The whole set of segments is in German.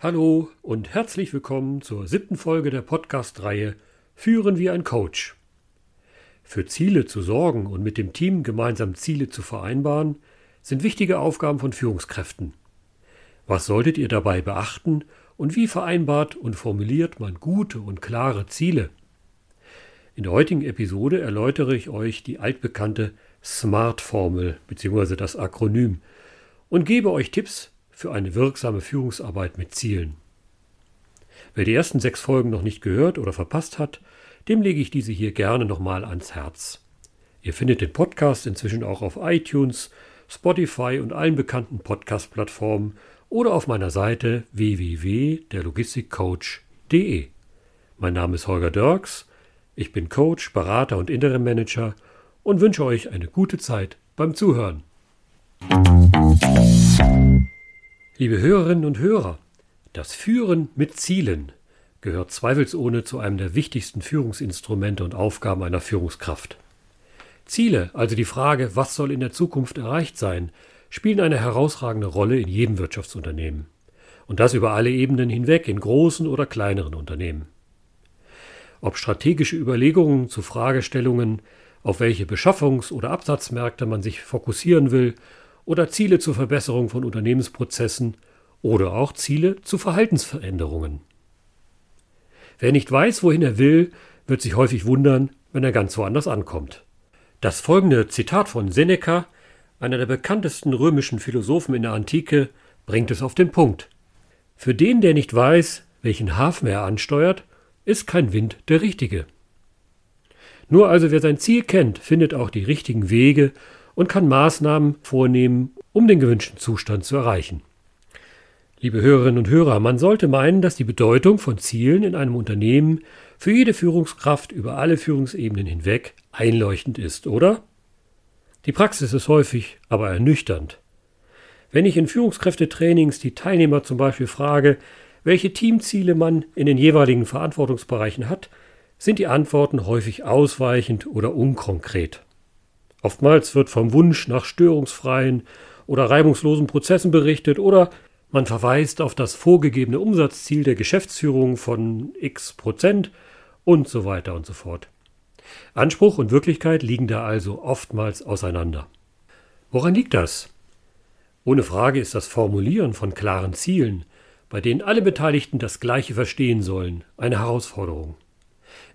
Hallo und herzlich willkommen zur siebten Folge der Podcast-Reihe Führen wie ein Coach. Für Ziele zu sorgen und mit dem Team gemeinsam Ziele zu vereinbaren, sind wichtige Aufgaben von Führungskräften. Was solltet ihr dabei beachten und wie vereinbart und formuliert man gute und klare Ziele? In der heutigen Episode erläutere ich euch die altbekannte SMART-Formel bzw. das Akronym und gebe euch Tipps für eine wirksame Führungsarbeit mit Zielen. Wer die ersten sechs Folgen noch nicht gehört oder verpasst hat, dem lege ich diese hier gerne nochmal ans Herz. Ihr findet den Podcast inzwischen auch auf iTunes, Spotify und allen bekannten Podcast-Plattformen oder auf meiner Seite www.derlogistikcoach.de. Mein Name ist Holger Dirks, ich bin Coach, Berater und Interim Manager und wünsche euch eine gute Zeit beim Zuhören. Liebe Hörerinnen und Hörer, das Führen mit Zielen gehört zweifelsohne zu einem der wichtigsten Führungsinstrumente und Aufgaben einer Führungskraft. Ziele, also die Frage, was soll in der Zukunft erreicht sein, spielen eine herausragende Rolle in jedem Wirtschaftsunternehmen. Und das über alle Ebenen hinweg, in großen oder kleineren Unternehmen. Ob strategische Überlegungen zu Fragestellungen, auf welche Beschaffungs- oder Absatzmärkte man sich fokussieren will oder Ziele zur Verbesserung von Unternehmensprozessen oder auch Ziele zu Verhaltensveränderungen. Wer nicht weiß, wohin er will, wird sich häufig wundern, wenn er ganz woanders ankommt. Das folgende Zitat von Seneca, einer der bekanntesten römischen Philosophen in der Antike, bringt es auf den Punkt. Für den, der nicht weiß, welchen Hafen er ansteuert, ist kein Wind der richtige. Nur also wer sein Ziel kennt, findet auch die richtigen Wege und kann Maßnahmen vornehmen, um den gewünschten Zustand zu erreichen. Liebe Hörerinnen und Hörer, man sollte meinen, dass die Bedeutung von Zielen in einem Unternehmen für jede Führungskraft über alle Führungsebenen hinweg einleuchtend ist, oder? Die Praxis ist häufig aber ernüchternd. Wenn ich in Führungskräftetrainings die Teilnehmer zum Beispiel frage, welche Teamziele man in den jeweiligen Verantwortungsbereichen hat, sind die Antworten häufig ausweichend oder unkonkret. Oftmals wird vom Wunsch nach störungsfreien oder reibungslosen Prozessen berichtet oder man verweist auf das vorgegebene Umsatzziel der Geschäftsführung von x Prozent und so weiter und so fort. Anspruch und Wirklichkeit liegen da also oftmals auseinander. Woran liegt das? Ohne Frage ist das Formulieren von klaren Zielen, bei denen alle Beteiligten das Gleiche verstehen sollen, eine Herausforderung.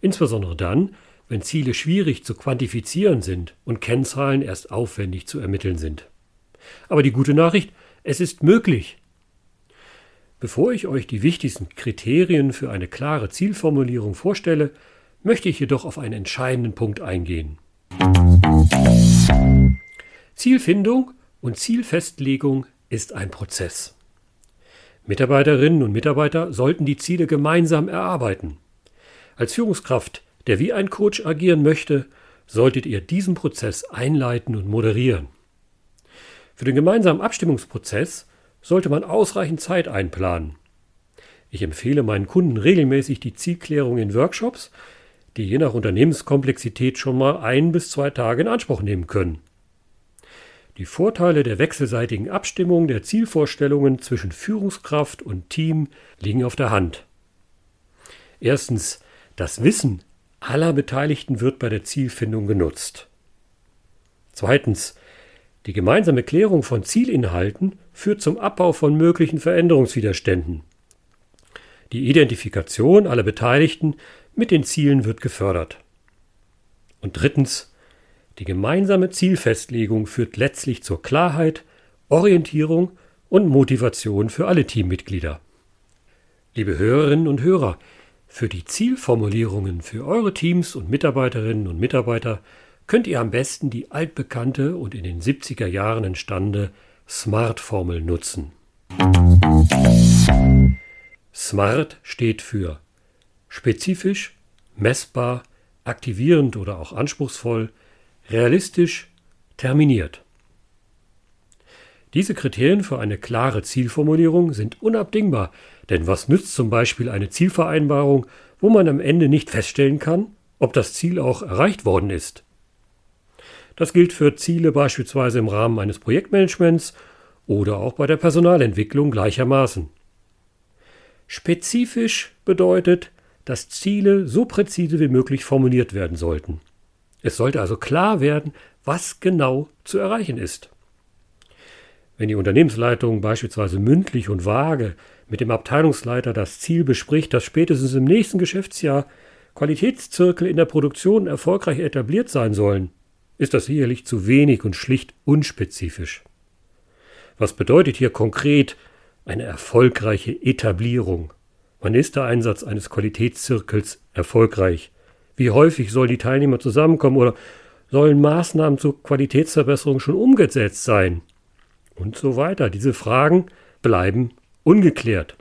Insbesondere dann, wenn Ziele schwierig zu quantifizieren sind und Kennzahlen erst aufwendig zu ermitteln sind. Aber die gute Nachricht, es ist möglich. Bevor ich euch die wichtigsten Kriterien für eine klare Zielformulierung vorstelle, möchte ich jedoch auf einen entscheidenden Punkt eingehen. Zielfindung und Zielfestlegung ist ein Prozess. Mitarbeiterinnen und Mitarbeiter sollten die Ziele gemeinsam erarbeiten. Als Führungskraft der wie ein Coach agieren möchte, solltet ihr diesen Prozess einleiten und moderieren. Für den gemeinsamen Abstimmungsprozess sollte man ausreichend Zeit einplanen. Ich empfehle meinen Kunden regelmäßig die Zielklärung in Workshops, die je nach Unternehmenskomplexität schon mal ein bis zwei Tage in Anspruch nehmen können. Die Vorteile der wechselseitigen Abstimmung der Zielvorstellungen zwischen Führungskraft und Team liegen auf der Hand. Erstens, das Wissen aller Beteiligten wird bei der Zielfindung genutzt. Zweitens. Die gemeinsame Klärung von Zielinhalten führt zum Abbau von möglichen Veränderungswiderständen. Die Identifikation aller Beteiligten mit den Zielen wird gefördert. Und drittens. Die gemeinsame Zielfestlegung führt letztlich zur Klarheit, Orientierung und Motivation für alle Teammitglieder. Liebe Hörerinnen und Hörer, für die Zielformulierungen für eure Teams und Mitarbeiterinnen und Mitarbeiter könnt ihr am besten die altbekannte und in den 70er Jahren entstandene SMART-Formel nutzen. SMART steht für spezifisch, messbar, aktivierend oder auch anspruchsvoll, realistisch, terminiert. Diese Kriterien für eine klare Zielformulierung sind unabdingbar, denn was nützt zum Beispiel eine Zielvereinbarung, wo man am Ende nicht feststellen kann, ob das Ziel auch erreicht worden ist? Das gilt für Ziele beispielsweise im Rahmen eines Projektmanagements oder auch bei der Personalentwicklung gleichermaßen. Spezifisch bedeutet, dass Ziele so präzise wie möglich formuliert werden sollten. Es sollte also klar werden, was genau zu erreichen ist. Wenn die Unternehmensleitung beispielsweise mündlich und vage mit dem Abteilungsleiter das Ziel bespricht, dass spätestens im nächsten Geschäftsjahr Qualitätszirkel in der Produktion erfolgreich etabliert sein sollen, ist das sicherlich zu wenig und schlicht unspezifisch. Was bedeutet hier konkret eine erfolgreiche Etablierung? Wann ist der Einsatz eines Qualitätszirkels erfolgreich? Wie häufig sollen die Teilnehmer zusammenkommen oder sollen Maßnahmen zur Qualitätsverbesserung schon umgesetzt sein? Und so weiter. Diese Fragen bleiben ungeklärt.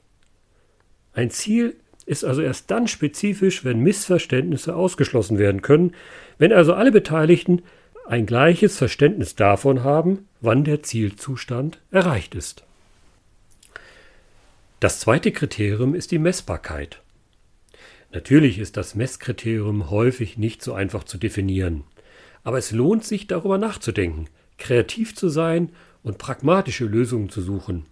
Ein Ziel ist also erst dann spezifisch, wenn Missverständnisse ausgeschlossen werden können, wenn also alle Beteiligten ein gleiches Verständnis davon haben, wann der Zielzustand erreicht ist. Das zweite Kriterium ist die Messbarkeit. Natürlich ist das Messkriterium häufig nicht so einfach zu definieren, aber es lohnt sich darüber nachzudenken, kreativ zu sein und pragmatische Lösungen zu suchen.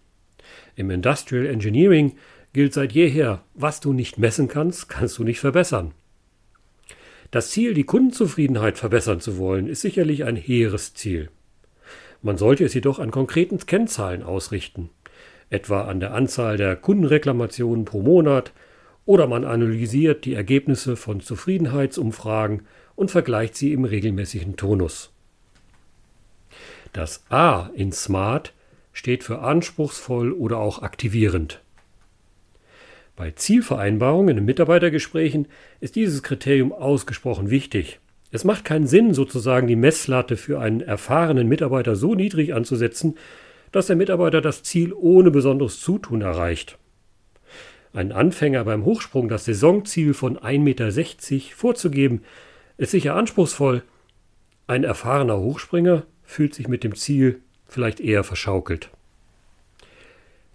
Im Industrial Engineering gilt seit jeher, was du nicht messen kannst, kannst du nicht verbessern. Das Ziel, die Kundenzufriedenheit verbessern zu wollen, ist sicherlich ein hehres Ziel. Man sollte es jedoch an konkreten Kennzahlen ausrichten, etwa an der Anzahl der Kundenreklamationen pro Monat, oder man analysiert die Ergebnisse von Zufriedenheitsumfragen und vergleicht sie im regelmäßigen Tonus. Das A in Smart steht für anspruchsvoll oder auch aktivierend. Bei Zielvereinbarungen in Mitarbeitergesprächen ist dieses Kriterium ausgesprochen wichtig. Es macht keinen Sinn, sozusagen die Messlatte für einen erfahrenen Mitarbeiter so niedrig anzusetzen, dass der Mitarbeiter das Ziel ohne besonderes Zutun erreicht. Ein Anfänger beim Hochsprung das Saisonziel von 1,60 Meter vorzugeben, ist sicher anspruchsvoll. Ein erfahrener Hochspringer fühlt sich mit dem Ziel vielleicht eher verschaukelt.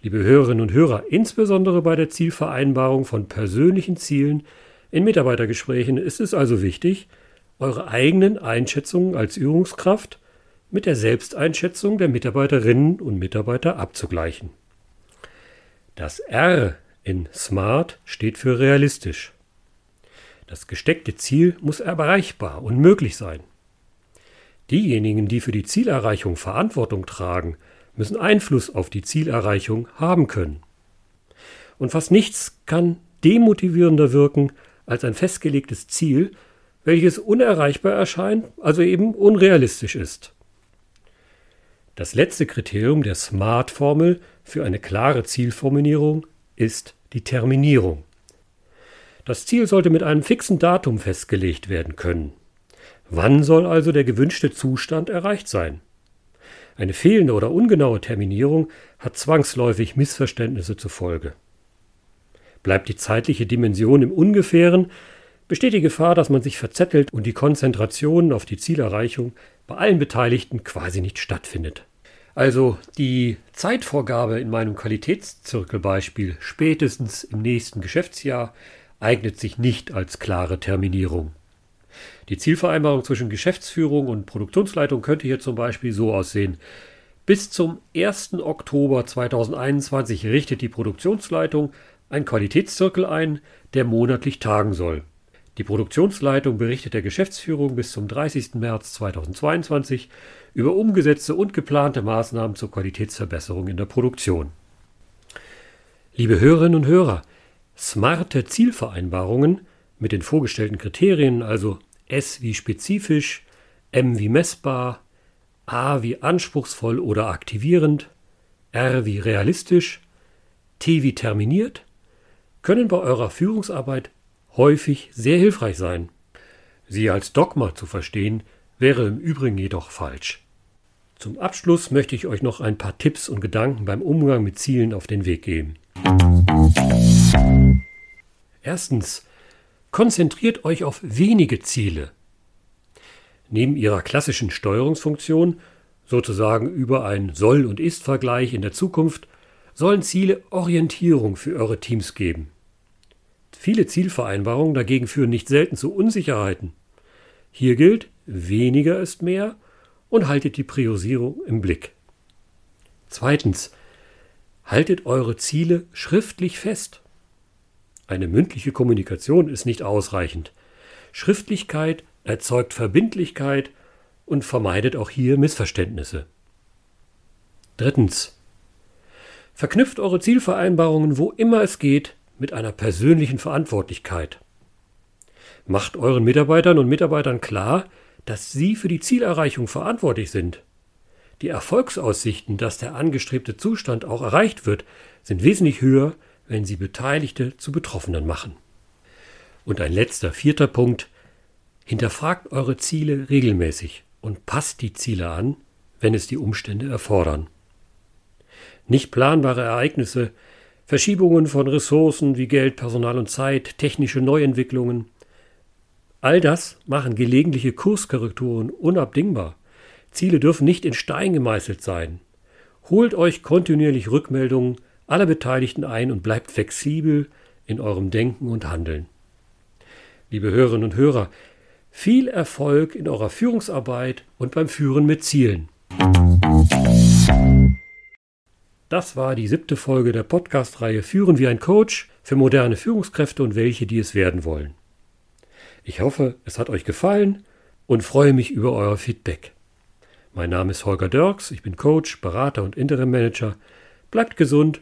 Liebe Hörerinnen und Hörer, insbesondere bei der Zielvereinbarung von persönlichen Zielen in Mitarbeitergesprächen ist es also wichtig, eure eigenen Einschätzungen als Übungskraft mit der Selbsteinschätzung der Mitarbeiterinnen und Mitarbeiter abzugleichen. Das R in SMART steht für realistisch. Das gesteckte Ziel muss erreichbar und möglich sein. Diejenigen, die für die Zielerreichung Verantwortung tragen, müssen Einfluss auf die Zielerreichung haben können. Und fast nichts kann demotivierender wirken als ein festgelegtes Ziel, welches unerreichbar erscheint, also eben unrealistisch ist. Das letzte Kriterium der SMART-Formel für eine klare Zielformulierung ist die Terminierung. Das Ziel sollte mit einem fixen Datum festgelegt werden können. Wann soll also der gewünschte Zustand erreicht sein? Eine fehlende oder ungenaue Terminierung hat zwangsläufig Missverständnisse zur Folge. Bleibt die zeitliche Dimension im Ungefähren, besteht die Gefahr, dass man sich verzettelt und die Konzentration auf die Zielerreichung bei allen Beteiligten quasi nicht stattfindet. Also die Zeitvorgabe in meinem Qualitätszirkelbeispiel spätestens im nächsten Geschäftsjahr eignet sich nicht als klare Terminierung. Die Zielvereinbarung zwischen Geschäftsführung und Produktionsleitung könnte hier zum Beispiel so aussehen. Bis zum 1. Oktober 2021 richtet die Produktionsleitung einen Qualitätszirkel ein, der monatlich tagen soll. Die Produktionsleitung berichtet der Geschäftsführung bis zum 30. März 2022 über umgesetzte und geplante Maßnahmen zur Qualitätsverbesserung in der Produktion. Liebe Hörerinnen und Hörer, smarte Zielvereinbarungen mit den vorgestellten Kriterien, also S wie spezifisch, M wie messbar, A wie anspruchsvoll oder aktivierend, R wie realistisch, T wie terminiert, können bei eurer Führungsarbeit häufig sehr hilfreich sein. Sie als Dogma zu verstehen, wäre im Übrigen jedoch falsch. Zum Abschluss möchte ich euch noch ein paar Tipps und Gedanken beim Umgang mit Zielen auf den Weg geben. Erstens, Konzentriert euch auf wenige Ziele. Neben ihrer klassischen Steuerungsfunktion, sozusagen über einen Soll- und Ist-Vergleich in der Zukunft, sollen Ziele Orientierung für eure Teams geben. Viele Zielvereinbarungen dagegen führen nicht selten zu Unsicherheiten. Hier gilt, weniger ist mehr und haltet die Priorisierung im Blick. Zweitens, haltet eure Ziele schriftlich fest. Eine mündliche Kommunikation ist nicht ausreichend. Schriftlichkeit erzeugt Verbindlichkeit und vermeidet auch hier Missverständnisse. Drittens. Verknüpft eure Zielvereinbarungen, wo immer es geht, mit einer persönlichen Verantwortlichkeit. Macht euren Mitarbeitern und Mitarbeitern klar, dass sie für die Zielerreichung verantwortlich sind. Die Erfolgsaussichten, dass der angestrebte Zustand auch erreicht wird, sind wesentlich höher, wenn sie Beteiligte zu Betroffenen machen. Und ein letzter, vierter Punkt. Hinterfragt eure Ziele regelmäßig und passt die Ziele an, wenn es die Umstände erfordern. Nicht planbare Ereignisse, Verschiebungen von Ressourcen wie Geld, Personal und Zeit, technische Neuentwicklungen, all das machen gelegentliche Kurskorrekturen unabdingbar. Ziele dürfen nicht in Stein gemeißelt sein. Holt euch kontinuierlich Rückmeldungen aller Beteiligten ein und bleibt flexibel in eurem Denken und Handeln. Liebe Hörerinnen und Hörer, viel Erfolg in eurer Führungsarbeit und beim Führen mit Zielen. Das war die siebte Folge der Podcast-Reihe Führen wie ein Coach für moderne Führungskräfte und welche, die es werden wollen. Ich hoffe, es hat euch gefallen und freue mich über euer Feedback. Mein Name ist Holger Dirks, ich bin Coach, Berater und Interim Manager. Bleibt gesund